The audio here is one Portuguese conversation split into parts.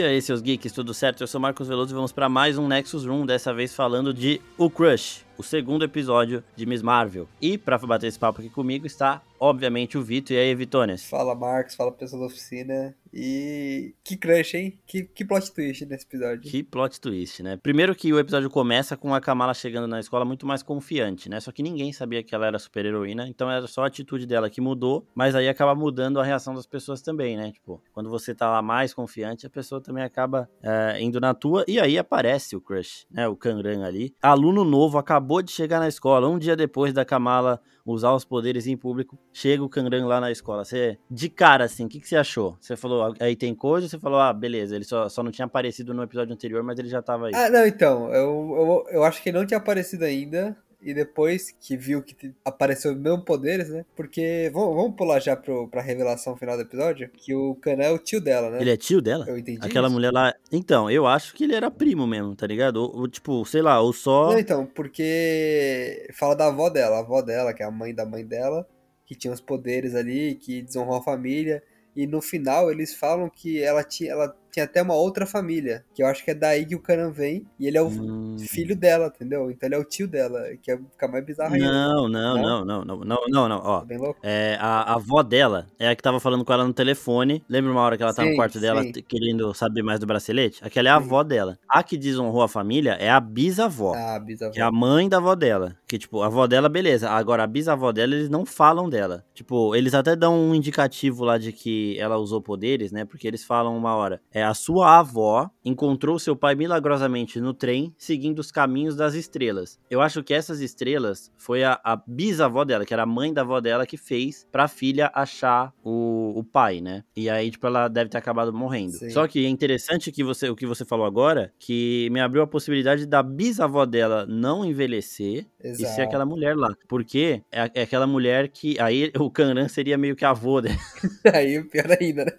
E aí, seus geeks, tudo certo? Eu sou Marcos Veloso e vamos para mais um Nexus Room, dessa vez falando de O Crush, o segundo episódio de Miss Marvel. E para bater esse papo aqui comigo está, obviamente, o Vitor. E aí, Vitones? Fala, Marcos, fala pessoal da oficina. E que crush, hein? Que, que plot twist nesse episódio. Que plot twist, né? Primeiro que o episódio começa com a Kamala chegando na escola muito mais confiante, né? Só que ninguém sabia que ela era super heroína, então era só a atitude dela que mudou, mas aí acaba mudando a reação das pessoas também, né? Tipo, quando você tá lá mais confiante, a pessoa também acaba é, indo na tua, e aí aparece o crush, né? O Kanran ali. Aluno novo acabou de chegar na escola, um dia depois da Kamala usar os poderes em público, chega o Kanran lá na escola. Você, de cara, assim, o que, que você achou? Você falou, aí tem coisa, você falou, ah, beleza, ele só, só não tinha aparecido no episódio anterior, mas ele já tava aí. Ah, não, então, eu, eu, eu acho que não tinha aparecido ainda e depois que viu que apareceu os mesmos poderes, né? Porque, vamos, vamos pular já pro, pra revelação final do episódio, que o Kana é o tio dela, né? Ele é tio dela? Eu entendi Aquela isso. mulher lá... Então, eu acho que ele era primo mesmo, tá ligado? Ou, ou, tipo, sei lá, ou só... Não, então, porque fala da avó dela, a avó dela, que é a mãe da mãe dela, que tinha os poderes ali, que desonrou a família, e no final eles falam que ela tinha, ela tinha até uma outra família, que eu acho que é daí que o Kanan vem, e ele é o Hum. filho dela, entendeu? Então ele é o tio dela, que é, fica mais bizarro ainda. Não, não, Não? não, não, não, não, não, ó. Tá bem louco? É, a, a avó dela é a que tava falando com ela no telefone. Lembra uma hora que ela tá no Sim, quarto dela sim. querendo saber mais do bracelete? Aquela é a Sim. avó dela. A que desonrou a família é a bisavó. Ah, bisavó. Que é a mãe da avó dela. Que, tipo, a avó dela, beleza. Agora, a bisavó dela, eles não falam dela. Tipo, eles até dão um indicativo lá de que ela usou poderes, né? Porque eles falam uma hora. É, a sua avó encontrou seu pai milagrosamente no trem, seguindo os caminhos das estrelas. Eu acho que essas estrelas foi a, a bisavó dela, que era a mãe da avó dela, que fez pra filha achar o, o pai, né? E aí, tipo, ela deve ter acabado morrendo. Sim. Só que é interessante que você, o que você falou agora, que me abriu a possibilidade da bisavó dela não envelhecer e ser Exato. aquela mulher lá. Porque é, é aquela mulher que. Aí o Kanran seria meio que avô dela. Aí pior ainda, né?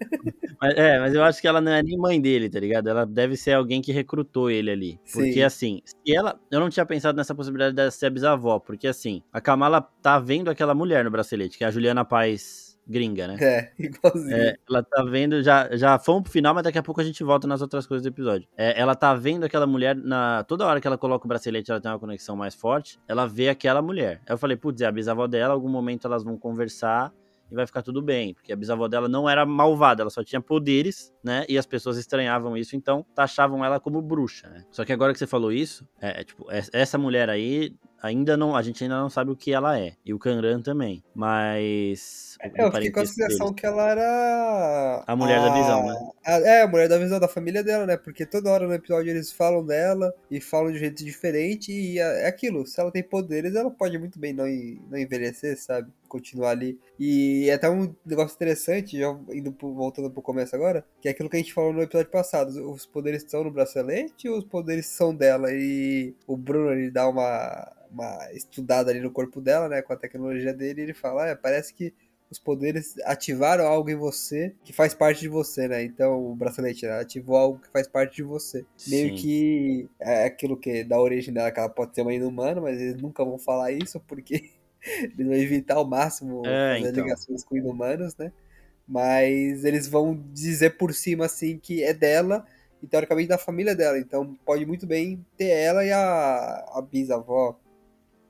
Mas, é, mas eu acho que ela não é mãe dele, tá ligado? Ela deve ser alguém que recrutou ele ali. Porque Sim. assim, se ela. Eu não tinha pensado nessa possibilidade dela ser a bisavó, porque assim, a Kamala tá vendo aquela mulher no bracelete, que é a Juliana Paz gringa, né? É, igualzinho. É, ela tá vendo, já, já fomos pro final, mas daqui a pouco a gente volta nas outras coisas do episódio. É, ela tá vendo aquela mulher, na toda hora que ela coloca o bracelete, ela tem uma conexão mais forte, ela vê aquela mulher. Aí eu falei, putz, é a bisavó dela, algum momento elas vão conversar e vai ficar tudo bem, porque a bisavó dela não era malvada, ela só tinha poderes, né? E as pessoas estranhavam isso, então taxavam ela como bruxa, né? Só que agora que você falou isso, é, é, tipo, é- essa mulher aí ainda não, a gente ainda não sabe o que ela é, e o Kanran também, mas É, eu fiquei com a sensação que ela era. A mulher da visão, né? a- é, a mulher da visão da família dela, né? Porque toda hora no episódio eles falam dela e falam de um jeito diferente. E é é aquilo, se ela tem poderes, ela pode muito bem não, não envelhecer, sabe? Continuar ali. E é até um negócio interessante, já indo pro- voltando pro começo agora, que é aquilo que a gente falou no episódio passado. Os poderes estão no bracelete ou os poderes são dela? E o Bruno ele dá uma, uma estudada ali no corpo dela, né? Com a tecnologia dele, e ele fala: ah, parece que os poderes ativaram algo em você que faz parte de você, né? Então o bracelete né, ativou algo que faz parte de você. Meio Sim. que é aquilo que da origem dela, que ela pode ser uma inumana, mas eles nunca vão falar isso porque eles vão evitar ao máximo É, fazer então. ligações com inumanos, né? Mas eles vão dizer por cima assim que é dela e teoricamente da família dela. Então pode muito bem ter ela e a, a bisavó, a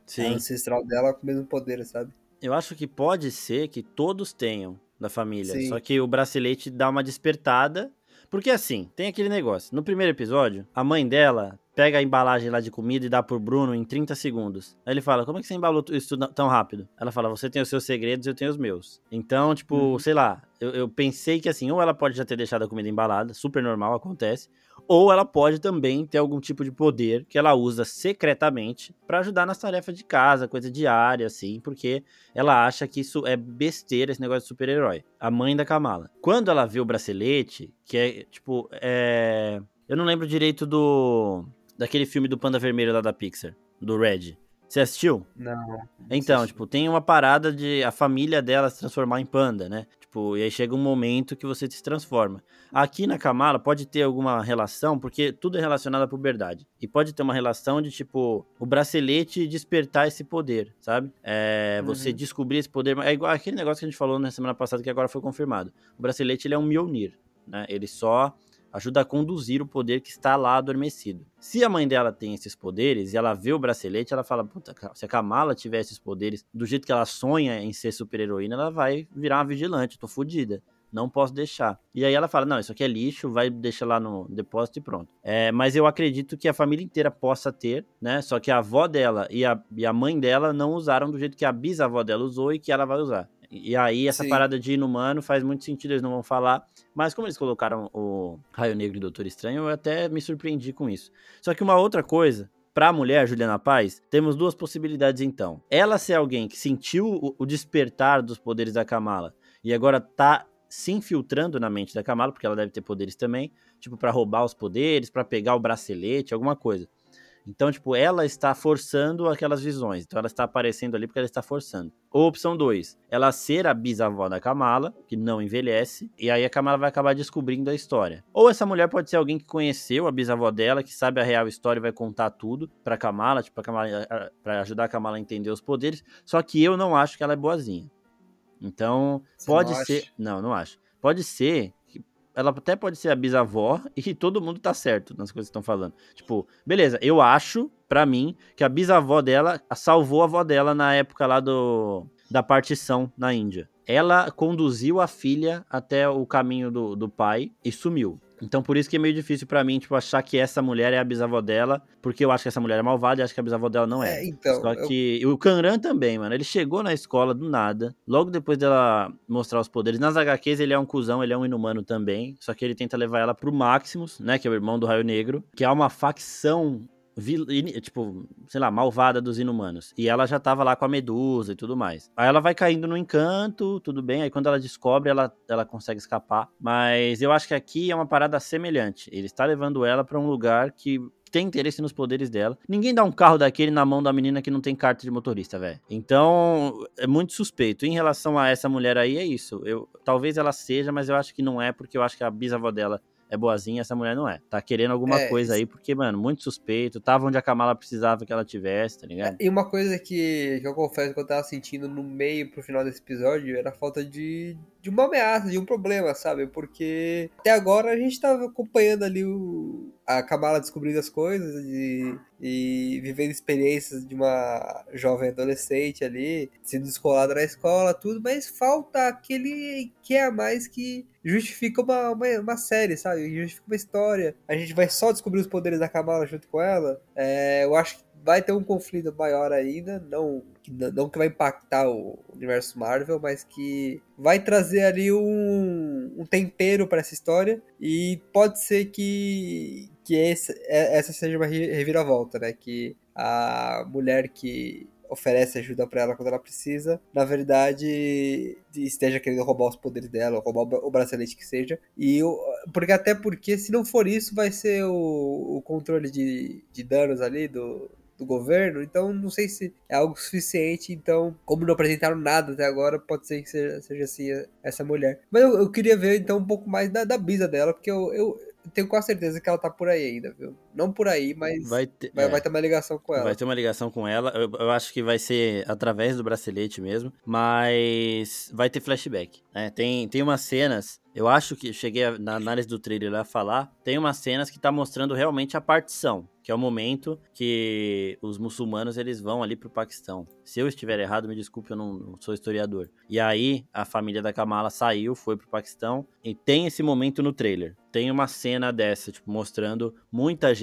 Sim. ancestral dela com o mesmo poder, sabe? Eu acho que pode ser que todos tenham da família. Sim. Só que o bracelete dá uma despertada. Porque assim, tem aquele negócio. No primeiro episódio, a mãe dela pega a embalagem lá de comida e dá pro Bruno em 30 segundos. Aí ele fala: Como é que você embalou isso tão rápido? Ela fala: Você tem os seus segredos, eu tenho os meus. Então, tipo, Uhum. sei lá, eu, eu pensei que assim, ou ela pode já ter deixado a comida embalada, super normal, acontece. Ou ela pode também ter algum tipo de poder que ela usa secretamente pra ajudar nas tarefas de casa, coisa diária, assim, porque ela acha que isso é besteira, esse negócio de super-herói. A mãe da Kamala. Quando ela vê o bracelete, que é, tipo, é... Eu não lembro direito do... Daquele filme do Panda Vermelho lá da Pixar, do Red. Você assistiu? Não. Então, tipo, tem uma parada de a família dela se transformar em panda, né? Tipo, e aí chega um momento que você se transforma. Aqui na Kamala pode ter alguma relação, porque tudo é relacionado à puberdade. E pode ter uma relação de, tipo, o bracelete despertar esse poder, sabe? É, você Uhum. descobrir esse poder. É igual aquele negócio que a gente falou na semana passada que agora foi confirmado. O bracelete, ele é um Mjolnir, né? Ele só ajuda a conduzir o poder que está lá adormecido. Se a mãe dela tem esses poderes e ela vê o bracelete, ela fala: Puta, se a Kamala tiver esses poderes do jeito que ela sonha em ser super-heroína, ela vai virar uma vigilante, tô fodida não posso deixar. E aí ela fala: não, isso aqui é lixo, vai deixar lá no depósito e pronto. É, mas eu acredito que a família inteira possa ter, né? Só que a avó dela e a, e a mãe dela não usaram do jeito que a bisavó dela usou e que ela vai usar. E aí, essa Sim. parada de inumano faz muito sentido, eles não vão falar. Mas como eles colocaram o Raio Negro e o Doutor Estranho, eu até me surpreendi com isso. Só que uma outra coisa para a mulher, Juliana Paz, temos duas possibilidades então. Ela ser alguém que sentiu o despertar dos poderes da Kamala e agora tá se infiltrando na mente da Kamala, porque ela deve ter poderes também, tipo, para roubar os poderes, para pegar o bracelete, alguma coisa. Então, tipo, ela está forçando aquelas visões. Então, ela está aparecendo ali porque ela está forçando. Ou opção 2, ela ser a bisavó da Kamala, que não envelhece, e aí a Kamala vai acabar descobrindo a história. Ou essa mulher pode ser alguém que conheceu a bisavó dela, que sabe a real história e vai contar tudo pra Kamala, tipo, pra, Kamala, pra ajudar a Kamala a entender os poderes. Só que eu não acho que ela é boazinha. Então, Você pode ser. Acha? Não, não acho. Pode ser. Ela até pode ser a bisavó e todo mundo tá certo nas coisas que estão falando. Tipo, beleza, eu acho, para mim, que a bisavó dela salvou a avó dela na época lá do, da partição na Índia. Ela conduziu a filha até o caminho do, do pai e sumiu. Então por isso que é meio difícil para mim, tipo, achar que essa mulher é a bisavó dela, porque eu acho que essa mulher é malvada e acho que a bisavó dela não é. é então, Só que eu... o Kanran também, mano, ele chegou na escola do nada, logo depois dela mostrar os poderes. Nas HQs ele é um cuzão, ele é um inumano também, só que ele tenta levar ela pro Maximus, né, que é o irmão do Raio Negro, que é uma facção tipo, sei lá, malvada dos inumanos. E ela já tava lá com a medusa e tudo mais. Aí ela vai caindo no encanto, tudo bem. Aí quando ela descobre, ela, ela consegue escapar. Mas eu acho que aqui é uma parada semelhante. Ele está levando ela para um lugar que tem interesse nos poderes dela. Ninguém dá um carro daquele na mão da menina que não tem carta de motorista, velho. Então, é muito suspeito. Em relação a essa mulher aí, é isso. Eu, talvez ela seja, mas eu acho que não é, porque eu acho que a bisavó dela é boazinha, essa mulher não é. Tá querendo alguma é, coisa aí, porque, mano, muito suspeito. Tava onde a Kamala precisava que ela tivesse, tá ligado? E uma coisa que, que eu confesso que eu tava sentindo no meio pro final desse episódio era a falta de, de uma ameaça, de um problema, sabe? Porque até agora a gente tava acompanhando ali o, a Kamala descobrindo as coisas e, e vivendo experiências de uma jovem adolescente ali, sendo descolada na escola, tudo, mas falta aquele que é a mais que justifica uma, uma, uma, série, sabe? Justifica uma história. A gente vai só descobrir os poderes da Kamala junto com ela. É, eu acho que vai ter um conflito maior ainda, não não que vai impactar o universo Marvel, mas que vai trazer ali um, um tempero para essa história e pode ser que, que esse, é, essa seja uma reviravolta, né? Que a mulher que oferece ajuda para ela quando ela precisa, na verdade esteja querendo roubar os poderes dela, roubar o bracelete que seja. E eu, porque até porque se não for isso, vai ser o, o controle de, de danos ali do, do governo, então não sei se é algo suficiente. Então, como não apresentaram nada até agora, pode ser que seja, seja assim essa mulher. Mas eu, eu, queria ver então um pouco mais da, da dela, porque eu, eu, tenho quase certeza que ela tá por aí ainda, viu? Não por aí, mas vai ter, vai, é, vai ter uma ligação com ela. Vai ter uma ligação com ela. Eu, eu, acho que vai ser através do bracelete mesmo, mas vai ter flashback. Né? Tem, tem umas cenas eu acho que cheguei a, na análise do trailer a falar, tem umas cenas que tá mostrando realmente a partição, que é o momento que os muçulmanos eles vão ali pro Paquistão. Se eu estiver errado, me desculpe, eu não, não sou historiador. E aí a família da Kamala saiu, foi pro Paquistão e tem esse momento no trailer. Tem uma cena dessa, tipo, mostrando muita gente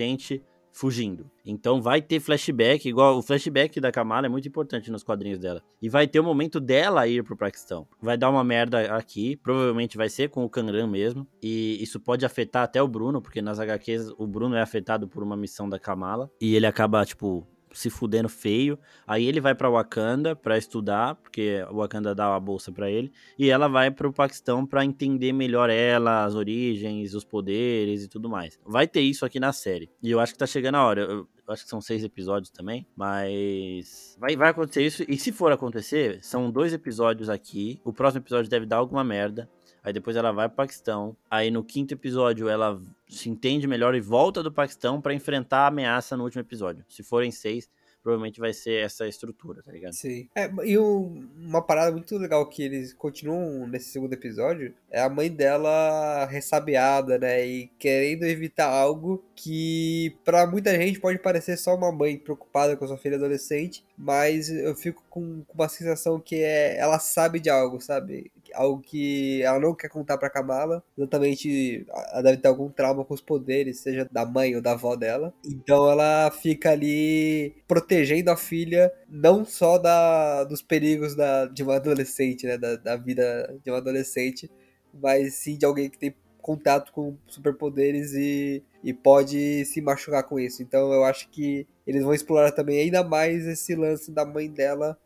fugindo. Então vai ter flashback, igual o flashback da Kamala é muito importante nos quadrinhos dela. E vai ter o momento dela ir pro Paquistão. Vai dar uma merda aqui, provavelmente vai ser com o Kanran mesmo. E isso pode afetar até o Bruno, porque nas HQs o Bruno é afetado por uma missão da Kamala. E ele acaba, tipo, se fudendo feio. Aí ele vai para Wakanda para estudar, porque o Wakanda dá a bolsa para ele, e ela vai para o Paquistão para entender melhor ela, as origens, os poderes e tudo mais. Vai ter isso aqui na série. E eu acho que tá chegando a hora. Eu, eu acho que são seis episódios também, mas vai, vai acontecer isso. E se for acontecer, são dois episódios aqui. O próximo episódio deve dar alguma merda. Aí depois ela vai pro Paquistão. Aí no quinto episódio ela se entende melhor e volta do Paquistão para enfrentar a ameaça no último episódio. Se forem seis, provavelmente vai ser essa estrutura, tá ligado? Sim. É, e um, uma parada muito legal que eles continuam nesse segundo episódio é a mãe dela ressabiada, né? E querendo evitar algo que para muita gente pode parecer só uma mãe preocupada com sua filha adolescente, mas eu fico com, com uma sensação que é ela sabe de algo, sabe? Algo que ela não quer contar pra Kamala. Exatamente, ela deve ter algum trauma com os poderes, seja da mãe ou da avó dela. Então ela fica ali protegendo a filha, não só da, dos perigos da, de uma adolescente, né? Da, da vida de uma adolescente, mas sim de alguém que tem contato com superpoderes e, e pode se machucar com isso. Então eu acho que eles vão explorar também ainda mais esse lance da mãe dela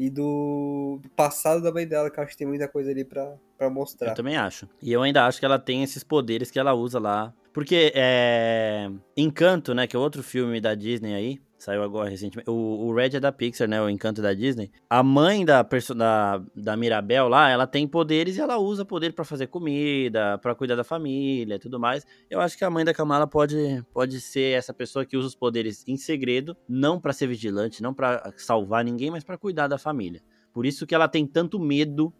e do, do, passado da mãe dela, que eu acho que tem muita coisa ali pra, pra mostrar. Eu também acho. E eu ainda acho que ela tem esses poderes que ela usa lá. Porque é. Encanto, né? Que é outro filme da Disney aí. Saiu agora recentemente. O, o Red é da Pixar, né? O Encanto da Disney. A mãe da, da, da Mirabel lá, ela tem poderes e ela usa poder para fazer comida, para cuidar da família e tudo mais. Eu acho que a mãe da Kamala pode, pode ser essa pessoa que usa os poderes em segredo, não para ser vigilante, não para salvar ninguém, mas para cuidar da família. Por isso que ela tem tanto medo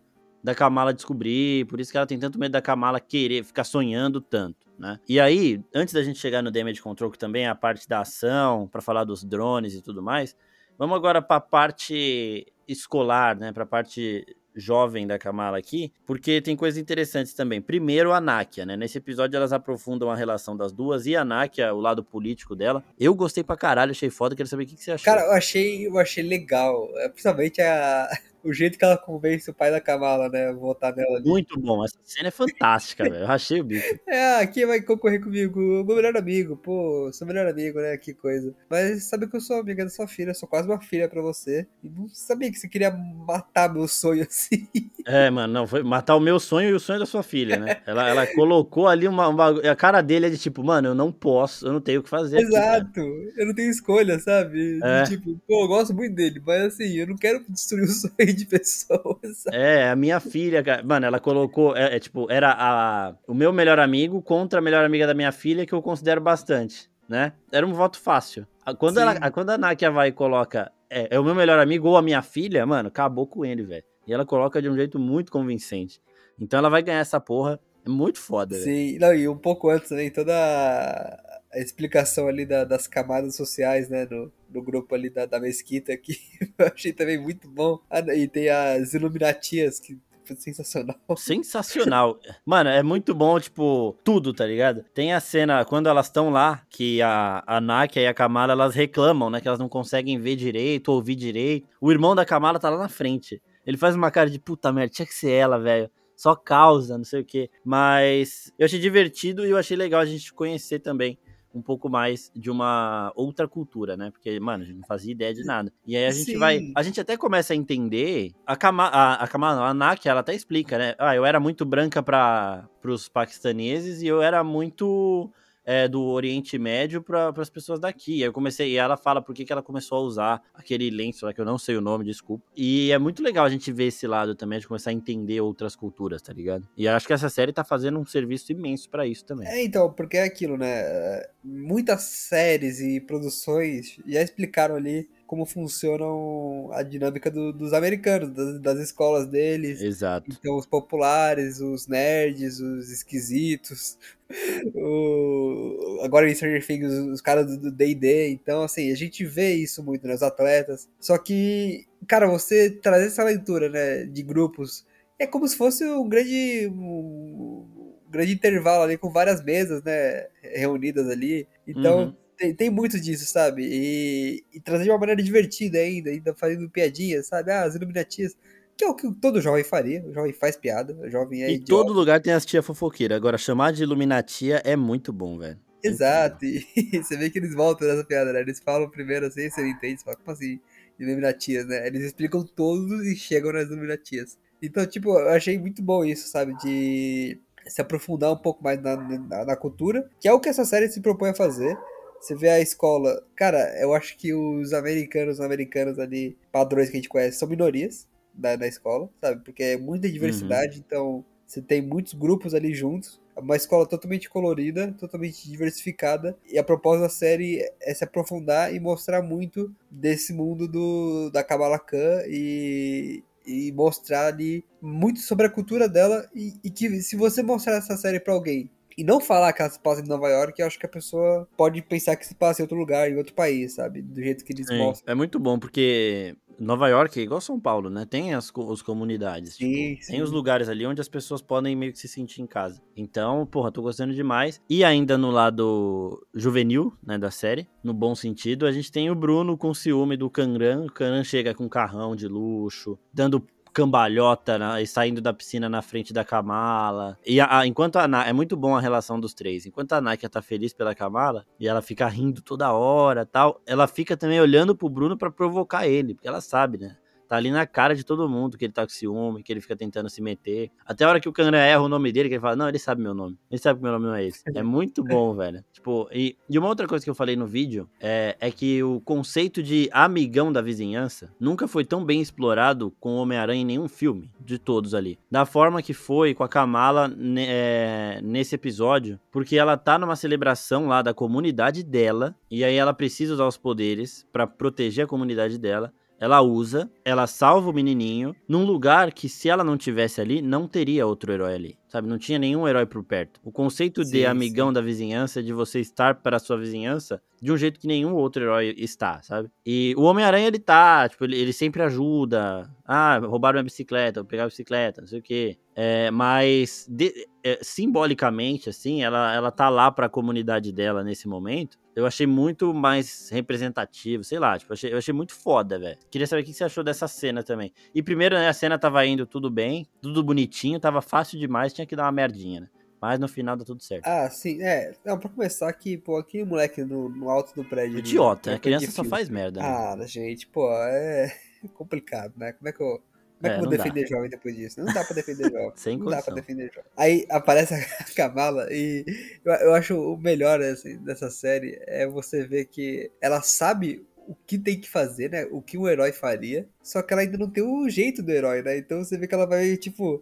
da Kamala descobrir, por isso que ela tem tanto medo da Kamala querer ficar sonhando tanto né? E aí, antes da gente chegar no Damage Control, que também é a parte da ação, para falar dos drones e tudo mais, vamos agora para a parte escolar, né? Para a parte jovem da Kamala aqui, porque tem coisas interessantes também. Primeiro, a Nakia, né? Nesse episódio elas aprofundam a relação das duas e a Nakia, o lado político dela. Eu gostei pra caralho, achei foda, quero saber o que, que você achou. Cara, eu achei, eu achei legal. É, principalmente a, o jeito que ela convence o pai da Kamala, né? Votar nela ali. Muito bom, essa cena é fantástica, velho. Eu rachei o bico. É, quem vai concorrer comigo? O meu melhor amigo, pô, sou melhor amigo, né? Que coisa. Mas sabe que eu sou amiga da sua filha, sou quase uma filha pra você. E não sabia que você queria matar meu sonho assim. É, mano, não, foi matar o meu sonho e o sonho da sua filha, né? Ela, ela colocou ali uma, uma, A cara dele é de tipo, mano, eu não posso, eu não tenho o que fazer. Exato, aqui, eu não tenho escolha, sabe? É. tipo, pô, eu gosto muito dele, mas assim, eu não quero destruir o sonho de pessoas. É, a minha filha, mano, ela colocou, é, é, tipo, era a, o meu melhor amigo contra a melhor amiga da minha filha, que eu considero bastante, né? Era um voto fácil. Quando, ela, quando a Nakia vai e coloca, é, é o meu melhor amigo ou a minha filha, mano, acabou com ele, velho. E ela coloca de um jeito muito convincente. Então ela vai ganhar essa porra. É muito foda, Sim, não, e um pouco antes também, toda a explicação ali da, das camadas sociais, né, no, no grupo ali da, da mesquita, que eu achei também muito bom. Ah, e tem as Iluminatias, que sensacional. Sensacional. Mano, é muito bom, tipo, tudo, tá ligado? Tem a cena, quando elas estão lá, que a, a Nakia e a Kamala, elas reclamam, né? Que elas não conseguem ver direito, ouvir direito. O irmão da Kamala tá lá na frente. Ele faz uma cara de puta merda, tinha que ser ela, velho só causa, não sei o que. Mas eu achei divertido e eu achei legal a gente conhecer também um pouco mais de uma outra cultura, né? Porque, mano, a gente não fazia ideia de nada. E aí a gente Sim. vai. A gente até começa a entender. A Kama, a, a, Kama, a Nak, ela até explica, né? Ah, eu era muito branca para os paquistaneses e eu era muito é, do Oriente Médio para as pessoas daqui. Aí eu comecei, e ela fala por que, que ela começou a usar aquele lenço lá, que eu não sei o nome, desculpa. E é muito legal a gente ver esse lado também, de começar a entender outras culturas, tá ligado? E acho que essa série tá fazendo um serviço imenso para isso também. É, então, porque é aquilo, né? Muitas séries e produções já explicaram ali como funcionam a dinâmica do, dos americanos, das, das, escolas deles. Exato. Então, os populares, os nerds, os esquisitos. O... Agora em Stranger Things, os caras do D&D. Então, assim, a gente vê isso muito nos atletas. Só que, cara, você trazer essa leitura, né, de grupos, é como se fosse um grande... Um grande intervalo ali com várias mesas, né, reunidas ali. Então, uhum tem, tem muito disso, sabe? E, e, trazer de uma maneira divertida ainda, ainda fazendo piadinhas, sabe? Ah, as iluminatias. Que é o que todo jovem faria. O jovem faz piada, o jovem é Em todo lugar tem as tia fofoqueira. Agora, chamar de iluminatia é muito bom, velho. Exato, e você vê que eles voltam nessa piada, né? Eles falam primeiro assim, você não entende, você fala, como assim, iluminatias, né? Eles explicam todos e chegam nas iluminatias. Então, tipo, eu achei muito bom isso, sabe? De se aprofundar um pouco mais na, na, na cultura, que é o que essa série se propõe a fazer. Você vê a escola. Cara, eu acho que os americanos, americanos ali, padrões que a gente conhece, são minorias da, da escola, sabe? Porque é muita diversidade, uhum. então você tem muitos grupos ali juntos. uma escola totalmente colorida, totalmente diversificada. E a propósito da série é se aprofundar e mostrar muito desse mundo do, da Kabbalah Khan e, e mostrar ali muito sobre a cultura dela. E, e que se você mostrar essa série para alguém e não falar que ela se passa em Nova York, eu acho que a pessoa pode pensar que se passa em outro lugar, em outro país, sabe? Do jeito que eles Sim, mostram. É muito bom, porque Nova York é igual São Paulo, né? Tem as, as comunidades. Sim, tipo, sim. Tem os lugares ali onde as pessoas podem meio que se sentir em casa. Então, porra, tô gostando demais. E ainda no lado juvenil, né, da série, no bom sentido, a gente tem o Bruno com ciúme do Kanran. O Kanran chega com um carrão de luxo, dando cambalhota e saindo da piscina na frente da Kamala. E a, a- enquanto a é muito bom a relação dos três. Enquanto a Nakia tá feliz pela Kamala e ela fica rindo toda hora, tal, ela fica também olhando pro Bruno pra provocar ele, porque ela sabe, né? Tá ali na cara de todo mundo que ele tá com ciúme, que ele fica tentando se meter. Até a hora que o Kanran erra o nome dele, que ele fala, não, ele sabe meu nome. Ele sabe que meu nome não é esse. É muito bom, velho. Tipo, e, e uma outra coisa que eu falei no vídeo é, é que o conceito de amigão da vizinhança nunca foi tão bem explorado com o Homem-Aranha em nenhum filme, de todos ali. Da forma que foi com a Kamala ne- é, nesse episódio, porque ela tá numa celebração lá da comunidade dela, e aí ela precisa usar os poderes pra proteger a comunidade dela. Ela usa, ela salva o menininho num lugar que, se ela não tivesse ali, não teria outro herói ali. Sabe? Não tinha nenhum herói por perto. O conceito de Sim, amigão da vizinhança é de você estar para a sua vizinhança de um jeito que nenhum outro herói está, sabe? E o Homem-Aranha, ele tá, tipo, ele, ele sempre ajuda. Ah, roubaram minha bicicleta, vou pegar a bicicleta, não sei o quê. É, mas, de- é, simbolicamente, assim, ela, ela tá lá pra comunidade dela nesse momento. Eu achei muito mais representativo, sei lá, tipo, eu achei, eu achei muito foda, velho. Queria saber o que você achou dessa cena também. E primeiro, né, a cena tava indo tudo bem, tudo bonitinho, tava fácil demais, tinha que dar uma merdinha, né? Mas no final dá tudo certo. Ah, sim, é. Não, pra começar aqui, pô, aquele moleque no, no alto do prédio. Idiota, né? de Criança só faz merda, né? Ah, gente, pô, é complicado, né? Como é que eu. Como é É, que eu vou não dá. defender jovem depois disso? Não dá pra defender jovem. Sem não dá condição. pra defender jovem. Aí aparece a Kamala e eu, eu acho o melhor assim, dessa série é você ver que ela sabe o que tem que fazer, né? O que um herói faria, só que ela ainda não tem o jeito do herói, né? Então você vê que ela vai, tipo,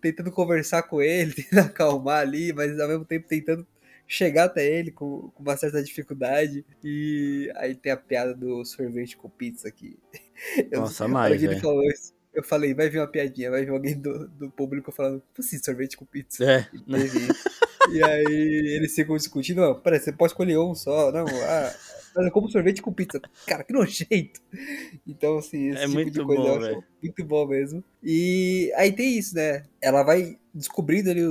tentando conversar com ele, tentando acalmar ali, mas ao mesmo tempo tentando chegar até ele com, com uma certa dificuldade. E aí tem a piada do sorvete com pizza aqui. Eu- Nossa, mais, ele falou isso, eu falei, vai vir uma piadinha, vai vir alguém do, do público falando, como assim, sorvete com pizza? É, E teve. E aí eles ficam discutindo, não, peraí, você pode escolher um só, não, ah, mas eu como sorvete com pizza. Cara, que nojento! Então, assim, esse É tipo muito de coisa bom, velho. muito bom mesmo. E aí tem isso, né? Ela vai descobrindo ali,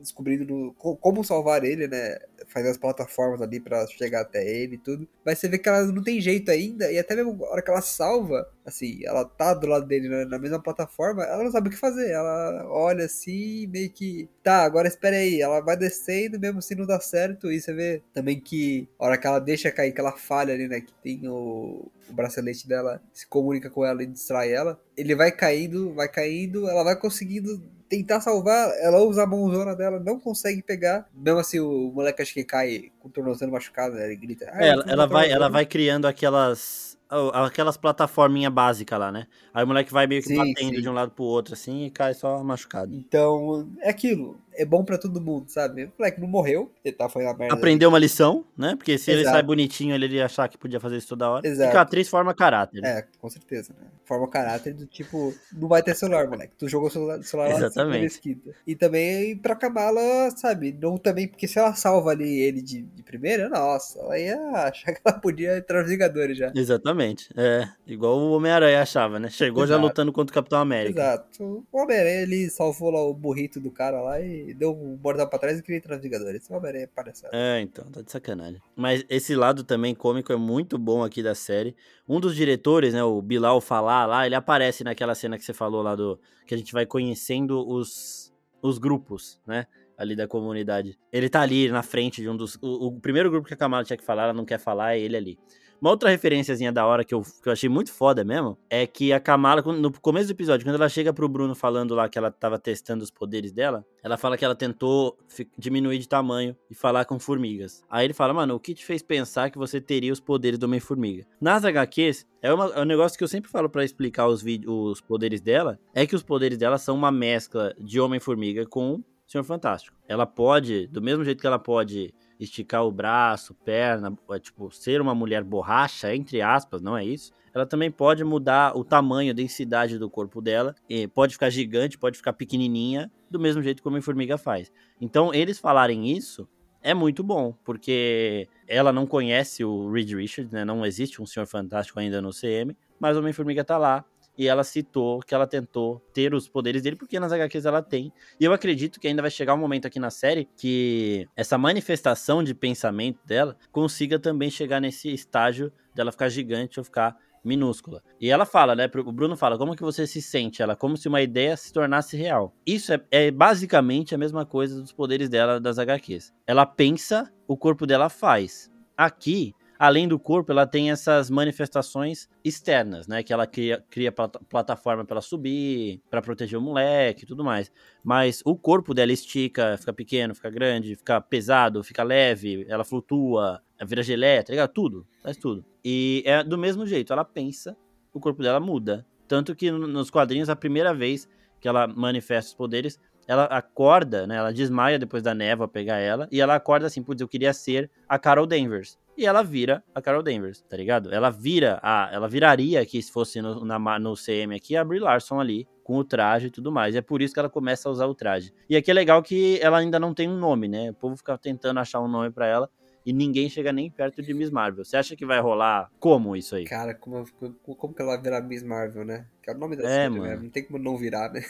descobrindo como salvar ele, né? Fazer as plataformas ali pra chegar até ele e tudo. Mas você vê que ela não tem jeito ainda, e até mesmo a hora que ela salva, assim, ela tá do lado dele na, na mesma plataforma, ela não sabe o que fazer. Ela olha assim, meio que. Tá, agora espera aí. Ela vai descendo, mesmo assim não dá certo. E você vê também que a hora que ela deixa cair, que ela falha ali, né? Que tem o, o bracelete dela, se comunica com ela e distrai ela. Ele vai caindo, vai caindo, ela vai conseguindo tentar salvar, ela usa a mãozona dela, não consegue pegar. Mesmo assim, o moleque acho que cai com o tornozelo machucado, né? Ele grita. "Ah, É, ela, ela vai, tornozelo". ela vai criando aquelas. Aquelas plataforminhas básicas lá, né? Aí o moleque vai meio que Sim, batendo sim. de um lado pro outro, assim, e cai só machucado. Então, é aquilo. É bom pra todo mundo, sabe? O moleque não morreu, ele tá foi na merda. Aprendeu uma lição, né? Porque se ele Exato. sai bonitinho, ele iria achar que podia fazer isso toda hora. Exato. Cicatriz forma caráter. né? É, com certeza, né? Forma caráter do tipo, não vai ter celular, moleque. Tu jogou o celular, celular lá Exatamente. na mesquita. E também pra Kamala, sabe? Não também, porque se ela salva ali ele de, de primeira, nossa, ela ia achar que ela podia entrar nos Vingadores já. Exatamente. É, igual o Homem-Aranha achava, né? Chegou já Exato. lutando contra o Capitão América. Exato. O Homem-Aranha, ele salvou lá o burrito do cara lá e deu um bordão pra trás e queria entrar nos Vingadores. O Homem-Aranha é palhaçada. É, então, tá de sacanagem. Mas esse lado também cômico é muito bom aqui da série. Um dos diretores, né, o Bilal Falar lá, ele aparece naquela cena que você falou lá do. Que a gente vai conhecendo os, os grupos, né? Ali da comunidade. Ele tá ali na frente de um dos. O, o primeiro grupo que a Kamala tinha que falar, ela não quer falar, é ele ali. Uma outra referenciazinha da hora que eu, que eu achei muito foda mesmo é que a Kamala, no começo do episódio, quando ela chega pro Bruno falando lá que ela tava testando os poderes dela, ela fala que ela tentou diminuir de tamanho e falar com formigas. Aí ele fala, mano, o que te fez pensar que você teria os poderes do Homem-Formiga? Nas HQs, é, uma- é um negócio que eu sempre falo pra explicar os, os poderes dela, é que os poderes dela são uma mescla de Homem-Formiga com Senhor Fantástico. Ela pode, do mesmo jeito que ela pode esticar o braço, perna, é, tipo, ser uma mulher borracha, entre aspas, não é isso? Ela também pode mudar o tamanho, a densidade do corpo dela. pode ficar gigante, pode ficar pequenininha, do mesmo jeito como a formiga faz. Então, eles falarem isso é muito bom, porque ela não conhece o Reed Richards, né? Não existe um Senhor Fantástico ainda no CM, mas o Homem-Formiga tá lá. E ela citou que ela tentou ter os poderes dele, porque nas HQs ela tem. E eu acredito que ainda vai chegar um momento aqui na série que essa manifestação de pensamento dela consiga também chegar nesse estágio dela ficar gigante ou ficar minúscula. E ela fala, né? O Bruno fala, como que você se sente? Ela, como se uma ideia se tornasse real. Isso é, é basicamente a mesma coisa dos poderes dela das HQs. Ela pensa, o corpo dela faz. Aqui, além do corpo, ela tem essas manifestações externas, né? Que ela cria, cria plataforma para subir, para proteger o moleque e tudo mais. Mas o corpo dela estica, fica pequeno, fica grande, fica pesado, fica leve, ela flutua, vira geleia, tá ligado? Tudo, faz tudo. E é do mesmo jeito, ela pensa, o corpo dela muda. Tanto que nos quadrinhos, a primeira vez que ela manifesta os poderes, ela acorda, né? Ela desmaia depois da névoa pegar ela, e ela acorda assim, putz, eu queria ser a Carol Danvers e ela vira a Carol Danvers, tá ligado? Ela vira a. Ela viraria aqui, se fosse no, na, no CM aqui, a Brie Larson ali, com o traje e tudo mais. E é por isso que ela começa a usar o traje. E aqui é legal que ela ainda não tem um nome, né? O povo fica tentando achar um nome para ela. E ninguém chega nem perto de Miss Marvel. Você acha que vai rolar como isso aí? Cara, como, como que ela vai virar Miss Marvel, né? Que é o nome da é, série, mano. né? Não tem como não virar, né?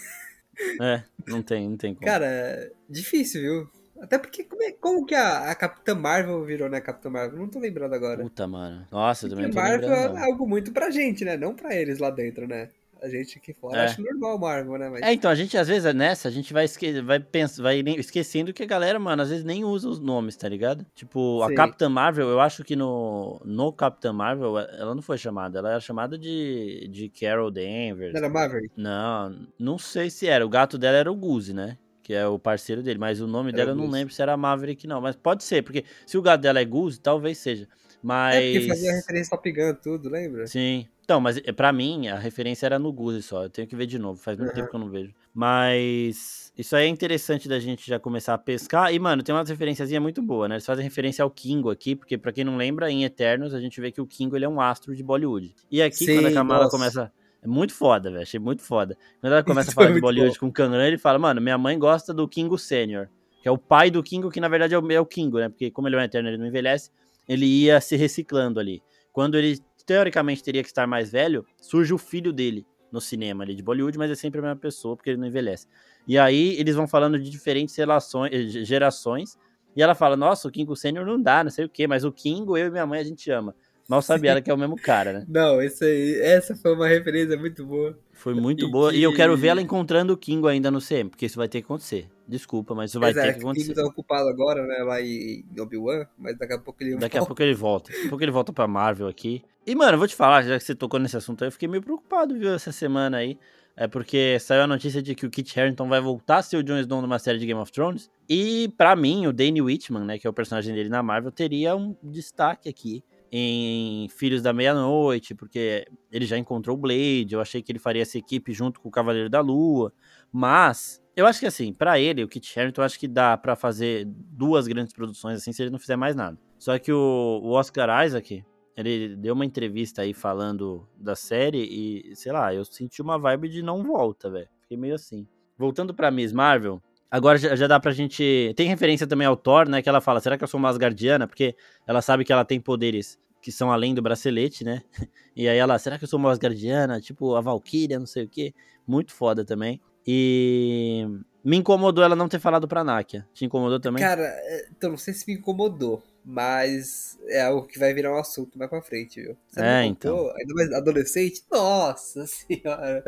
É, não tem, não tem como. Cara, difícil, viu? Até porque como, é, como que a, a Capitã Marvel virou, né? Capitã Marvel? Não tô lembrando agora. Puta, mano. Nossa, eu também não tô Marvel lembrando. é algo muito pra gente, né? Não pra eles lá dentro, né? A gente aqui fora É. acha normal Marvel, né? Mas... É, então, a gente às vezes nessa, a gente vai, esque vai, pensa, vai esquecendo que a galera, mano, às vezes nem usa os nomes, tá ligado? Tipo, a Sim. Capitã Marvel, eu acho que no, no Capitã Marvel, ela não foi chamada, ela era chamada de, de Carol Danvers. Não era Marvel? Não, não sei se era. O gato dela era o Guzi, né? Que é o parceiro dele, mas o nome Era dela eu não lembro se era Maverick, não. Mas pode ser, porque se o gato dela é Guzi, talvez seja. Mas. É porque fazia referência ao Pigan tudo, lembra? Sim. Então, mas eh, pra mim, a referência era no Guzi só. Eu tenho que ver de novo. Faz muito Uhum. tempo que eu não vejo. Mas isso aí é interessante da gente já começar a pescar. E, mano, tem umas referenciazinhas muito boas, né? Eles fazem referência ao Kingo aqui, porque pra quem não lembra, em Eternos a gente vê que o Kingo ele é um astro de Bollywood. E aqui, Sim, quando a Kamala nossa. começa. É muito foda, velho. Achei muito foda. Quando ela começa a Isso falar foi de Bollywood com o Kanran, ele fala, mano, minha mãe gosta do Kingo Sênior. Que é o pai do Kingo, que na verdade é o, é o Kingo, né? Porque como ele é um Eterno, ele não envelhece, ele ia se reciclando ali. Quando ele teoricamente teria que estar mais velho, surge o filho dele no cinema ali de Bollywood, mas é sempre a mesma pessoa, porque ele não envelhece. E aí eles vão falando de diferentes relações, eh, gerações, e ela fala, nossa, o Kingo Sênior não dá, não sei o quê, mas o Kingo, eu e minha mãe, a gente ama. Mal sabe ela que é o mesmo cara, né? Não, esse aí, essa foi uma referência muito boa. Foi muito E boa. E eu quero que- ver ela encontrando o Kingo ainda no CM, porque isso vai ter que acontecer. Desculpa, mas vai Mas ter é, que que o acontecer. tá ocupado agora, né? Lá em Obi-Wan, mas daqui a pouco ele Daqui a volta. pouco ele volta. Daqui a pouco ele volta pra Marvel aqui. E, mano, eu vou te falar, já que você tocou nesse assunto aí, eu fiquei meio preocupado, viu, essa semana aí. É porque saiu a notícia de que o Kit Harington vai voltar a ser o Jon Snow numa série de Game of Thrones. E, pra mim, o Danny Whitman, né, que é o personagem dele na Marvel, teria um destaque aqui em Filhos da Meia-Noite, porque ele já encontrou o Blade, eu achei que ele faria essa equipe junto com o Cavaleiro da Lua. Mas, eu acho que assim, pra ele, o Kit Harington, eu acho que dá pra fazer duas grandes produções assim, se ele não fizer mais nada. Só que o, o Oscar Isaac, ele deu uma entrevista aí falando da série e, sei lá, eu senti uma vibe de não volta, velho. Fiquei meio assim. Voltando pra Miss Marvel, agora já, já dá pra gente. Tem referência também ao Thor, né? Que ela fala: será que eu sou uma Asgardiana? Porque ela sabe que ela tem poderes que são além do bracelete, né? E aí ela, será que eu sou uma Asgardiana? Tipo a Valkyria, não sei o quê. Muito foda também. E me incomodou ela não ter falado pra Nakia. Te incomodou também? Cara, é, então não sei se me incomodou, mas é algo que vai virar um assunto mais pra frente, viu? Você É, contou, Ainda mais adolescente? Nossa senhora!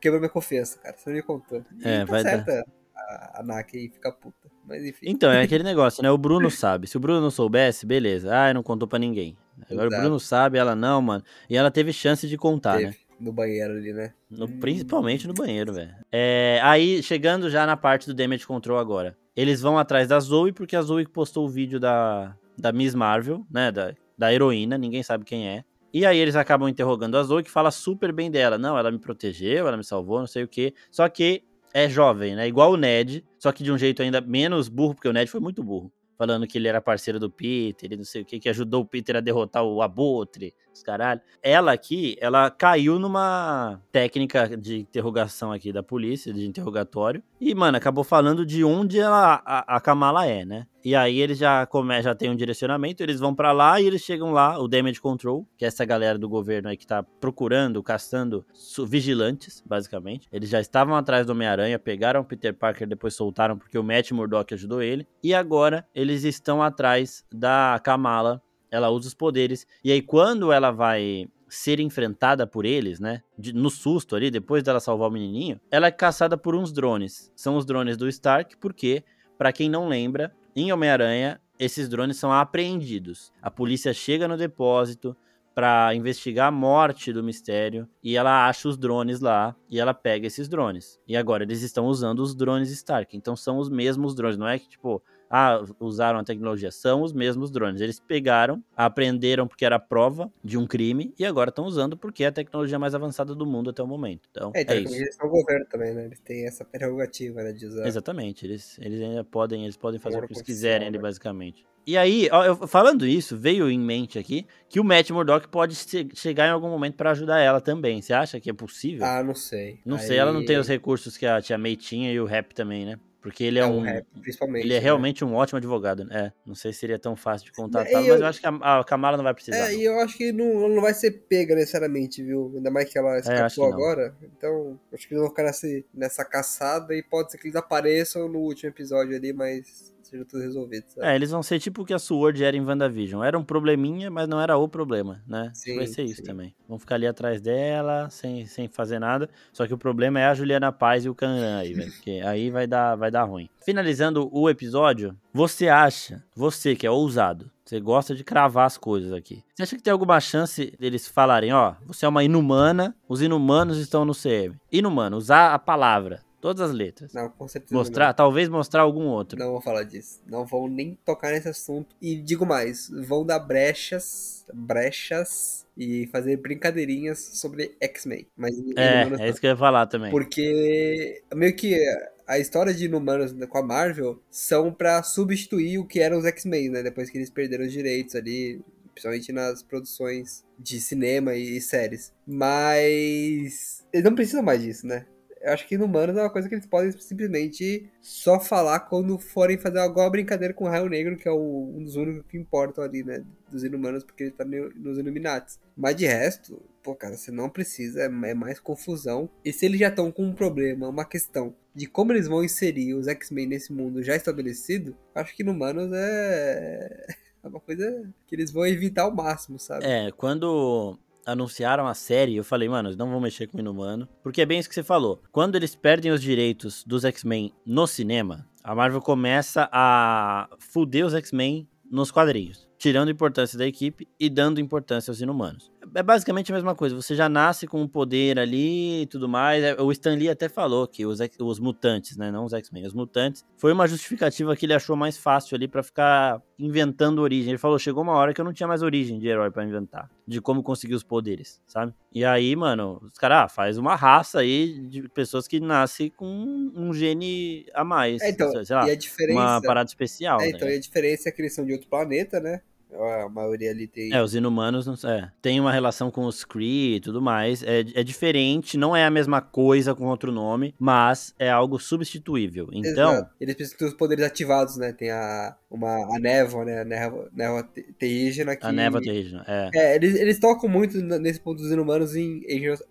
Quebrou minha confiança, cara. Você não me contou. E É, tá vai dar. certa a, a Naki aí fica puta. Mas enfim. Então, é aquele negócio, né? O Bruno sabe. Se o Bruno não soubesse, beleza. Ah, não contou pra ninguém. Agora Exato. o Bruno sabe, ela não, mano. E ela teve chance de contar, né? No banheiro ali, né? No- principalmente no banheiro, velho. É, aí, chegando já na parte do Damage Control agora. Eles vão atrás da Zoe, porque a Zoe postou o vídeo da, da Miss Marvel, né? Da, da heroína, ninguém sabe quem é. E aí eles acabam interrogando a Zoe, que fala super bem dela. Não, ela me protegeu, ela me salvou, não sei o quê. Só que é jovem, né? Igual o Ned, só que de um jeito ainda menos burro, porque o Ned foi muito burro. Falando que ele era parceiro do Peter e não sei o que, que ajudou o Peter a derrotar o Abutre, os caralho. Ela aqui, ela caiu numa técnica de interrogação aqui da polícia, de interrogatório. E, mano, acabou falando de onde ela, a, a Kamala é, né? E aí eles já come, já tem um direcionamento, eles vão para lá e eles chegam lá, o Damage Control, que é essa galera do governo aí que tá procurando, caçando vigilantes, basicamente. Eles já estavam atrás do Homem-Aranha, pegaram o Peter Parker, depois soltaram porque o Matt Murdock ajudou ele. E agora eles estão atrás da Kamala. Ela usa os poderes. E aí quando ela vai ser enfrentada por eles, né? De, no susto ali, depois dela salvar o menininho, ela é caçada por uns drones. São os drones do Stark, porque, para quem não lembra, em Homem-Aranha, esses drones são apreendidos. A polícia chega no depósito para investigar a morte do mistério e ela acha os drones lá e ela pega esses drones. E agora eles estão usando os drones Stark. Então são os mesmos drones, não é que tipo, ah, usaram a tecnologia. São os mesmos drones. Eles pegaram, aprenderam porque era prova de um crime e agora estão usando porque é a tecnologia mais avançada do mundo até o momento. Então, é, então, é isso. Eles são o governo também, né? Eles têm essa prerrogativa né, de usar. Exatamente. Eles, eles ainda podem, eles podem fazer o que eles quiserem ali, basicamente. E aí, ó, eu, falando isso, veio em mente aqui que o Matt Murdock pode chegar em algum momento para ajudar ela também. Você acha que é possível? Ah, não sei. Não aí... sei, ela não tem os recursos que a tia May tinha e o Rap também, né? Porque ele é, é um. Rap, principalmente, ele é né? realmente um ótimo advogado. Né? É, não sei se seria tão fácil de contatar, mas eu, acho que a, a Kamala não vai precisar. É, e eu acho que não, não vai ser pega necessariamente, viu? Ainda mais que ela é, escapou é, agora. Então, acho que eles vão ficar nessa, nessa caçada e pode ser que eles apareçam no último episódio ali, mas seja tudo resolvido. Sabe? É, eles vão ser tipo o que a Sword era em WandaVision. Era um probleminha, mas não era o problema, né? Sim, Vai ser isso sim. também. Vão ficar ali atrás dela, sem, sem fazer nada. Só que o problema é a Juliana Paz e o Kanran aí, velho. Porque aí vai dar, vai dar ruim. Finalizando o episódio, você acha, você que é ousado, você gosta de cravar as coisas aqui. Você acha que tem alguma chance deles falarem, ó, você é uma inumana, os inumanos estão no CM? Inumano, usar a palavra. Todas as letras. Não, com certeza. Mostrar, não. talvez mostrar algum outro. Não vou falar disso. Não vão nem tocar nesse assunto. E digo mais, vão dar brechas, brechas e fazer brincadeirinhas sobre X-Men. Mas é, é isso que eu ia falar também. Porque meio que a história de Inumanos com a Marvel são para substituir o que eram os X-Men, né? Depois que eles perderam os direitos ali, principalmente nas produções de cinema e séries. Mas eles não precisam mais disso, né? Eu acho que Inumanos é uma coisa que eles podem simplesmente só falar quando forem fazer alguma brincadeira com o Raio Negro, que é o, um dos únicos que importam ali, né? Dos Inumanos, porque ele tá nos Illuminati. Mas de resto, pô, cara, você não precisa, é, é mais confusão. E se eles já estão com um problema, uma questão de como eles vão inserir os X-Men nesse mundo já estabelecido, acho que Inumanos é. É uma coisa que eles vão evitar ao máximo, sabe? É, quando anunciaram a série, eu falei, mano, não vão mexer com o Inumano. Porque é bem isso que você falou. Quando eles perdem os direitos dos X-Men no cinema, a Marvel começa a fuder os X-Men nos quadrinhos, tirando importância da equipe e dando importância aos inumanos é basicamente a mesma coisa. Você já nasce com um poder ali e tudo mais. É, o Stan Lee até falou que os, os mutantes, né? Não os X-Men, os mutantes. Foi uma justificativa que ele achou mais fácil ali para ficar inventando origem. Ele falou: chegou uma hora que eu não tinha mais origem de herói para inventar. De como conseguir os poderes, sabe? E aí, mano, os caras ah, faz uma raça aí de pessoas que nascem com um gene a mais. É, então, sei lá, e a diferença... uma parada especial. É, então, né? e a diferença é que eles são de outro planeta, né? A maioria ali tem. É, os inumanos não, é, tem uma relação com os Kree e tudo mais. É, é diferente, não é a mesma coisa com outro nome, mas é algo substituível. Então. Exato. Eles precisam ter os poderes ativados, né? Tem a, uma, a névoa, né? A névoa, névoa terrígena. Que, a névoa terrígena, é. É, eles, eles tocam muito nesse ponto dos inumanos em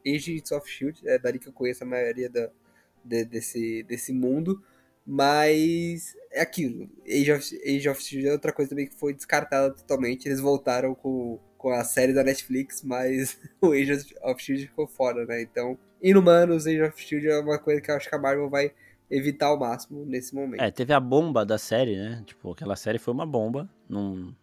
Agents of Shield. É dali que eu conheço a maioria da, de, desse, desse mundo. Mas é aquilo. Age of, Age of Shield é outra coisa também que foi descartada totalmente. Eles voltaram com, com a série da Netflix, mas o Age of Shield ficou fora, né? Então, Inumanos, Age of Shield é uma coisa que eu acho que a Marvel vai evitar ao máximo nesse momento. É, teve a bomba da série, né? Tipo, aquela série foi uma bomba. Não,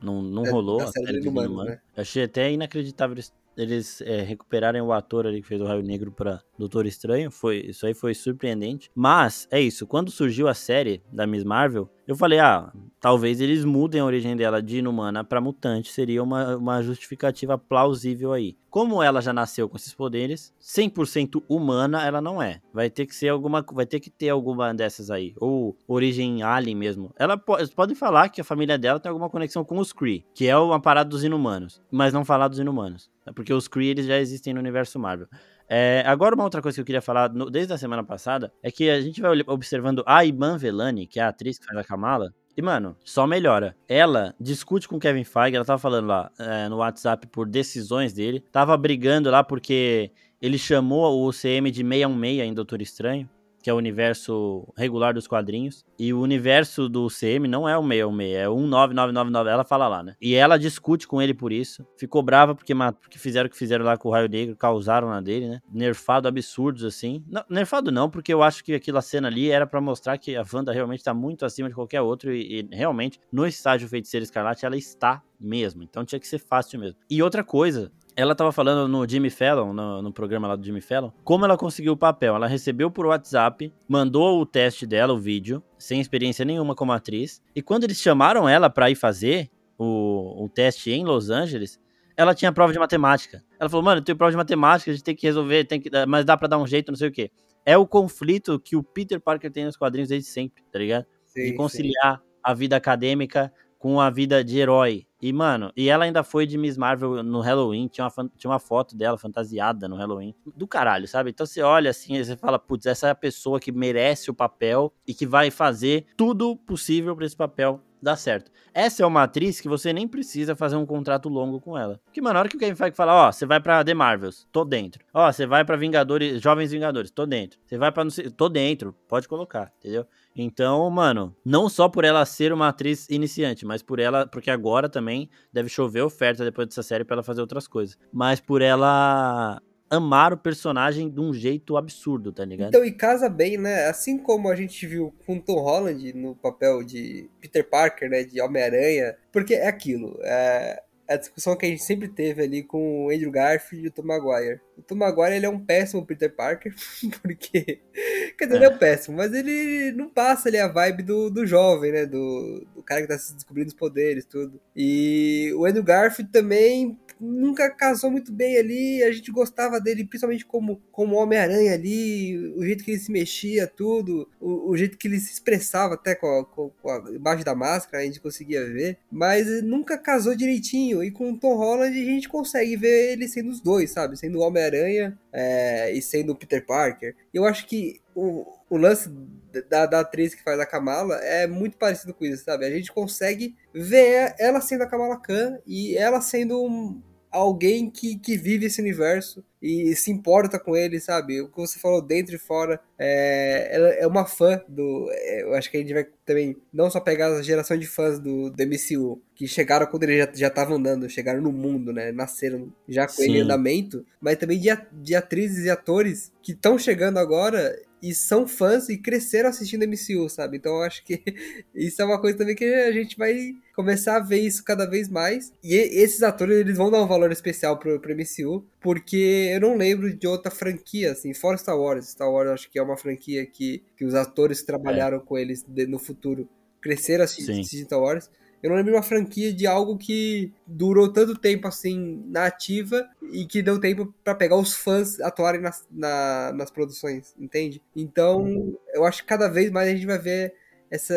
não, não é, rolou. a série, do Inumano, né? Eu achei até inacreditável eles eles é, recuperarem o ator ali que fez o Raio Negro pra Doutor Estranho. Foi, isso aí foi surpreendente. Mas, é isso. Quando surgiu a série da Miss Marvel, eu falei, ah, talvez eles mudem a origem dela de inumana para mutante. Seria uma, uma justificativa plausível aí. Como ela já nasceu com esses poderes, 100% humana ela não é. Vai ter que ser alguma, vai ter que ter alguma dessas aí, ou origem alien mesmo. Ela eles podem falar que a família dela tem alguma conexão com os Kree, que é uma parada dos inumanos, mas não falar dos inumanos, né? porque os Kree eles já existem no universo Marvel. É, agora, uma outra coisa que eu queria falar no, desde a semana passada é que a gente vai observando a Iman Velani, que é a atriz que faz a Kamala, e, mano, só melhora. Ela discute com o Kevin Feige, ela tava falando lá é, no WhatsApp por decisões dele, tava brigando lá porque ele chamou o UCM de 616 em Doutor Estranho que é o universo regular dos quadrinhos. E o universo do CM não é o 616, é o 19999, ela fala lá, né? E ela discute com ele por isso. Ficou brava porque, porque fizeram o que fizeram lá com o Raio Negro, causaram na dele, né? Nerfado absurdos, assim. Não, nerfado não, porque eu acho que aquela cena ali era para mostrar que a Wanda realmente tá muito acima de qualquer outro. E, e realmente, no estágio Feiticeiro Escarlate, ela está mesmo. Então tinha que ser fácil mesmo. E outra coisa, ela tava falando no Jimmy Fallon, no, no, programa lá do Jimmy Fallon, como ela conseguiu o papel. Ela recebeu por WhatsApp, mandou o teste dela, o vídeo, sem experiência nenhuma como atriz. E quando eles chamaram ela pra ir fazer o, o teste em Los Angeles, ela tinha prova de matemática. Ela falou, mano, eu tenho prova de matemática, a gente tem que resolver, tem que, mas dá pra dar um jeito, não sei o quê. É o conflito que o Peter Parker tem nos quadrinhos desde sempre, tá ligado? Sim, de conciliar sim. a vida acadêmica com a vida de herói. E, mano, e ela ainda foi de Miss Marvel no Halloween, tinha uma, tinha uma foto dela fantasiada no Halloween. Do caralho, sabe? Então você olha assim e você fala, putz, essa é a pessoa que merece o papel e que vai fazer tudo possível para esse papel dar certo. Essa é uma atriz que você nem precisa fazer um contrato longo com ela. Porque, mano, na hora que o Kevin Feige fala, ó, você vai pra The Marvels, tô dentro. Ó, você vai pra Vingadores, Jovens Vingadores, tô dentro. Você vai pra, não sei, tô dentro, pode colocar, entendeu? Então, mano, não só por ela ser uma atriz iniciante, mas por ela, porque agora também deve chover oferta depois dessa série para ela fazer outras coisas. Mas por ela amar o personagem de um jeito absurdo, tá ligado? Então, e casa bem, né? Assim como a gente viu com Tom Holland no papel de Peter Parker, né? De Homem-Aranha. Porque é aquilo. É, a discussão que a gente sempre teve ali com o Andrew Garfield e o Tom Maguire. O Tom Maguire ele é um péssimo Peter Parker, porque. Quer dizer, é. ele é um péssimo, mas ele não passa ali a vibe do, do jovem, né? Do, do cara que tá se descobrindo os poderes, tudo. E o Andrew Garfield também nunca casou muito bem ali. A gente gostava dele, principalmente como, como Homem-Aranha ali, o jeito que ele se mexia, tudo, o, o jeito que ele se expressava até com, a, com, a, da máscara, a gente conseguia ver. Mas nunca casou direitinho. E com o Tom Holland a gente consegue ver ele sendo os dois, sabe? Sendo o Homem-Aranha é, e sendo o Peter Parker. Eu acho que o, o lance da, da atriz que faz a Kamala é muito parecido com isso, sabe? A gente consegue ver ela sendo a Kamala Khan e ela sendo um, alguém que, que vive esse universo e se importa com ele, sabe? O que você falou dentro e fora. É, ela é uma fã do. É, eu acho que a gente vai também não só pegar a geração de fãs do, do MCU, que chegaram quando ele já estava andando, chegaram no mundo, né? Nasceram já com Sim. ele em andamento, mas também de, de atrizes e atores que estão chegando agora e são fãs e cresceram assistindo MCU, sabe? Então eu acho que isso é uma coisa também que a gente vai começar a ver isso cada vez mais. E esses atores, eles vão dar um valor especial pro, pro MCU, porque eu não lembro de outra franquia, assim, fora Star Wars. Star Wars acho que é uma franquia que, que os atores que trabalharam é. com eles no futuro cresceram assistindo Star Wars. Eu não lembro uma franquia de algo que durou tanto tempo assim na ativa e que deu tempo para pegar os fãs atuarem nas, na, nas produções, entende? Então, eu acho que cada vez mais a gente vai ver essa,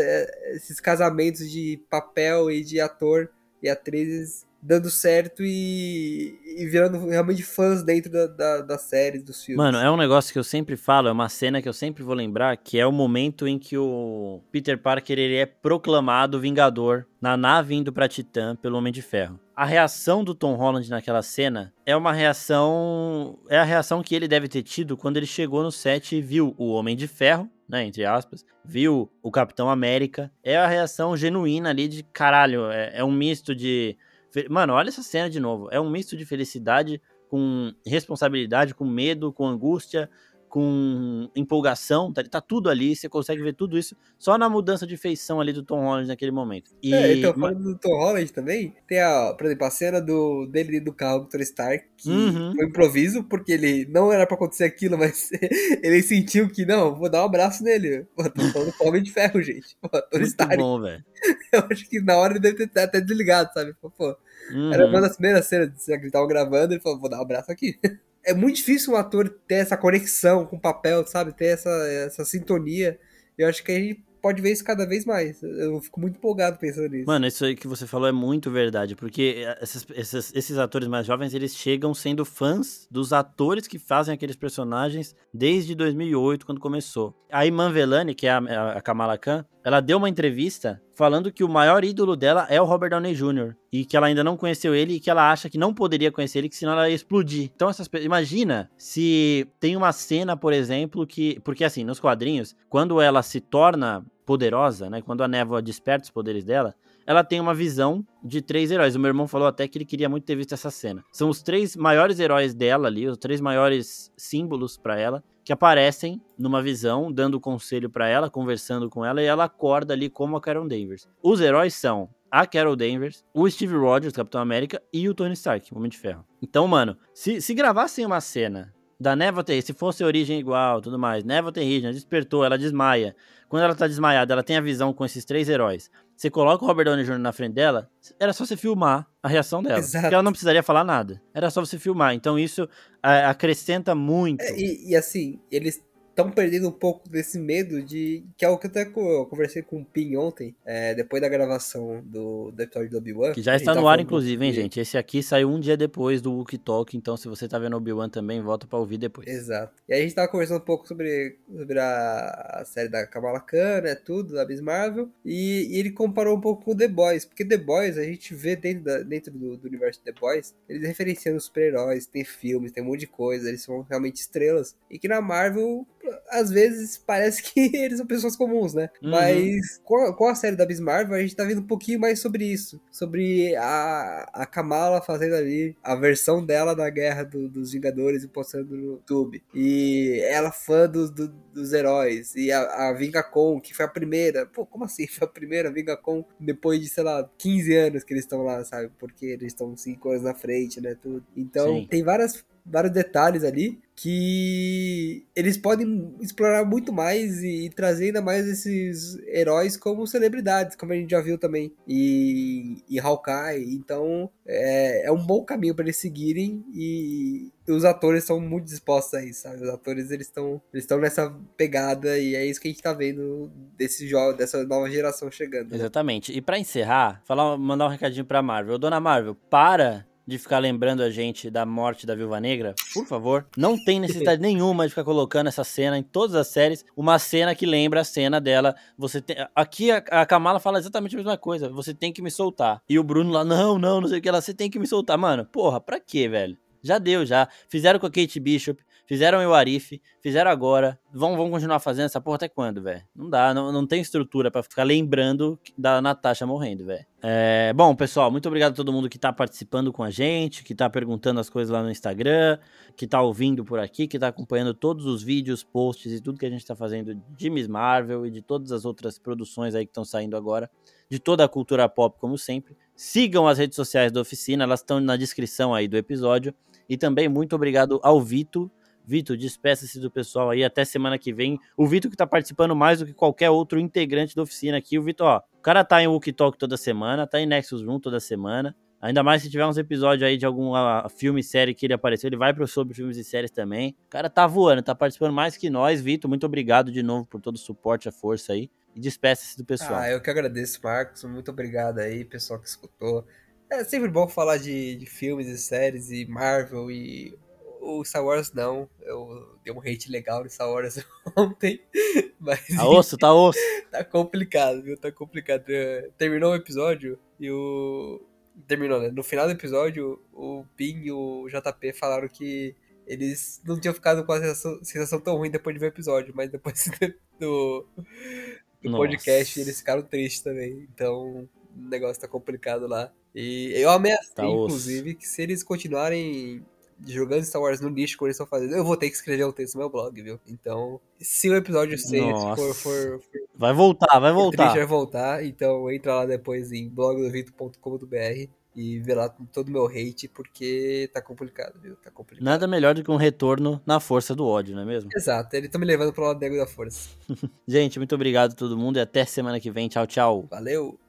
esses casamentos de papel e de ator e atrizes dando certo e, e virando realmente fãs dentro da, da, das séries, dos filmes. Mano, é um negócio que eu sempre falo, é uma cena que eu sempre vou lembrar, que é o momento em que o Peter Parker ele é proclamado Vingador na nave indo pra Titã pelo Homem de Ferro. A reação do Tom Holland naquela cena é uma reação. É a reação que ele deve ter tido quando ele chegou no set e viu o Homem de Ferro, né? Entre aspas, viu o Capitão América. É a reação genuína ali de caralho. É, é um misto de Mano, olha essa cena de novo. É um misto de felicidade com responsabilidade, com medo, com angústia, com empolgação, tá, tá tudo ali, você consegue ver tudo isso só na mudança de feição ali do Tom Holland naquele momento. E... É, então, falando do Tom Holland também, tem a, por exemplo, a cena do, dele do carro do Tony Stark, que uhum. foi improviso, porque ele não era pra acontecer aquilo, mas ele sentiu que, não, vou dar um abraço nele. Pô, tô falando com Homem de Ferro, gente. Pô, Tony Muito Stark. bom, velho. Eu acho que na hora ele deve ter até desligado, sabe? Pô, uhum. era uma das primeiras cenas que eles estavam gravando, ele falou, vou dar um abraço aqui. é muito difícil um ator ter essa conexão com o papel, sabe? Ter essa, essa sintonia. Eu acho que a gente pode ver isso cada vez mais. Eu fico muito empolgado pensando nisso. Mano, isso aí que você falou é muito verdade, porque esses, esses, esses, atores mais jovens, eles chegam sendo fãs dos atores que fazem aqueles personagens desde 2008, quando começou. A Iman Velani, que é a, a Kamala Khan, ela deu uma entrevista falando que o maior ídolo dela é o Robert Downey Jr. E que ela ainda não conheceu ele e que ela acha que não poderia conhecer ele, que senão ela ia explodir. Então, essas imagina se tem uma cena, por exemplo, que. Porque assim, nos quadrinhos, quando ela se torna poderosa, né? Quando a névoa desperta os poderes dela, ela tem uma visão de três heróis. O meu irmão falou até que ele queria muito ter visto essa cena. São os três maiores heróis dela ali, os três maiores símbolos para ela que aparecem numa visão, dando conselho para ela, conversando com ela, e ela acorda ali como a Carol Danvers. Os heróis são a Carol Danvers, o Steve Rogers, Capitão América, e o Tony Stark, Homem de Ferro. Então, mano, se, se gravassem uma cena da névoa terrígena, se fosse origem igual, tudo mais, névoa terrígena, despertou, ela desmaia. Quando ela tá desmaiada, ela tem a visão com esses três heróis. Você coloca o Robert Downey Jr. na frente dela, era só você filmar a reação dela. Exato. Porque ela não precisaria falar nada. Era só você filmar. Então isso é, acrescenta muito. É, e, e, assim, eles estão perdendo um pouco desse medo de. Que é o que eu até conversei com o Pin ontem, é, depois da gravação do, do episódio do Obi-Wan. Que já está no ar, inclusive, hein, gente? Esse aqui saiu um dia depois do Wookie Talk, então se você tá vendo Obi-Wan também, volta para ouvir depois. Exato. E aí a gente tava conversando um pouco sobre, sobre a, a série da Kamala Khan, né? Tudo, da Miss Marvel. E, e, ele comparou um pouco com The Boys, porque The Boys a gente vê dentro, da, dentro do, do universo The Boys, eles referenciando os super-heróis, tem filmes, tem um monte de coisa, eles são realmente estrelas. E que na Marvel às vezes parece que eles são pessoas comuns, né? Uhum. Mas com a, com a, série da Miss Marvel, a gente tá vendo um pouquinho mais sobre isso. Sobre a, a Kamala fazendo ali a versão dela da guerra do, dos Vingadores e postando no YouTube. E ela fã do, do, dos heróis. E a, a Vingacon, que foi a primeira. Pô, como assim? Foi a primeira Vingacon depois de, sei lá, 15 anos que eles estão lá, sabe? Porque eles estão 5 anos na frente, né? Tudo. Então, Sim. tem várias vários detalhes ali que eles podem explorar muito mais e, trazer ainda mais esses heróis como celebridades, como a gente já viu também e, e Hawkeye. Então é, é um bom caminho para eles seguirem e, e os atores estão muito dispostos a isso, sabe? Os atores eles estão eles estão nessa pegada e é isso que a gente tá vendo desse jogo, dessa nova geração chegando. Exatamente. E para encerrar, falar, mandar um recadinho para Marvel. Dona Marvel, para de ficar lembrando a gente da morte da Viúva Negra, por favor. Não tem necessidade nenhuma de ficar colocando essa cena em todas as séries, uma cena que lembra a cena dela. Você tem... Aqui a, a Kamala fala exatamente a mesma coisa. Você tem que me soltar. E o Bruno lá, não, não, não sei o que ela, você tem que me soltar. Mano, porra, pra quê, velho? Já deu, já. Fizeram com a Kate Bishop, fizeram o Arif, fizeram agora. Vão, vão continuar fazendo essa porra até quando, velho? Não dá, não, não tem estrutura para ficar lembrando da Natasha morrendo, velho. É, bom, pessoal, muito obrigado a todo mundo que tá participando com a gente, que tá perguntando as coisas lá no Instagram, que tá ouvindo por aqui, que tá acompanhando todos os vídeos, posts e tudo que a gente tá fazendo de Miss Marvel e de todas as outras produções aí que estão saindo agora, de toda a cultura pop, como sempre. Sigam as redes sociais da oficina, elas estão na descrição aí do episódio. E também muito obrigado ao Vito. Vitor, despeça-se do pessoal aí até semana que vem. O Vitor que tá participando mais do que qualquer outro integrante da oficina aqui. O Vitor, ó, o cara tá em Wookie Talk toda semana, tá em Nexus Room toda semana. Ainda mais se tiver uns episódios aí de algum filme, série que ele apareceu, ele vai pro sobre filmes e séries também. O cara tá voando, tá participando mais que nós, Vitor. Muito obrigado de novo por todo o suporte, a força aí. E despeça-se do pessoal. Ah, eu que agradeço, Marcos. Muito obrigado aí, pessoal que escutou. É sempre bom falar de, de filmes e séries e Marvel e o Star Wars não. Eu dei um hate legal no Star Wars ontem. Mas. Tá osso, tá osso. tá complicado, viu? Tá complicado. Terminou o episódio e o. Terminou, né? No final do episódio, o Pin e o JP falaram que eles não tinham ficado com a sensação, sensação tão ruim depois de ver o episódio, mas depois do, do podcast eles ficaram tristes também. Então o negócio tá complicado lá. E eu ameacei, tá inclusive, que se eles continuarem jogando Star Wars no lixo como eles estão fazendo, eu vou ter que escrever um texto no meu blog, viu? Então, se o episódio 100 for, for, for, Vai voltar, vai voltar. vai voltar, então entra lá depois em blogdovito.com.br e ver lá todo o meu hate, porque tá complicado, viu? Tá complicado. Nada melhor do que um retorno na força do ódio, não é mesmo? Exato, ele tá me levando pro lado negro da força. Gente, muito obrigado a todo mundo e até semana que vem. Tchau, tchau. Valeu!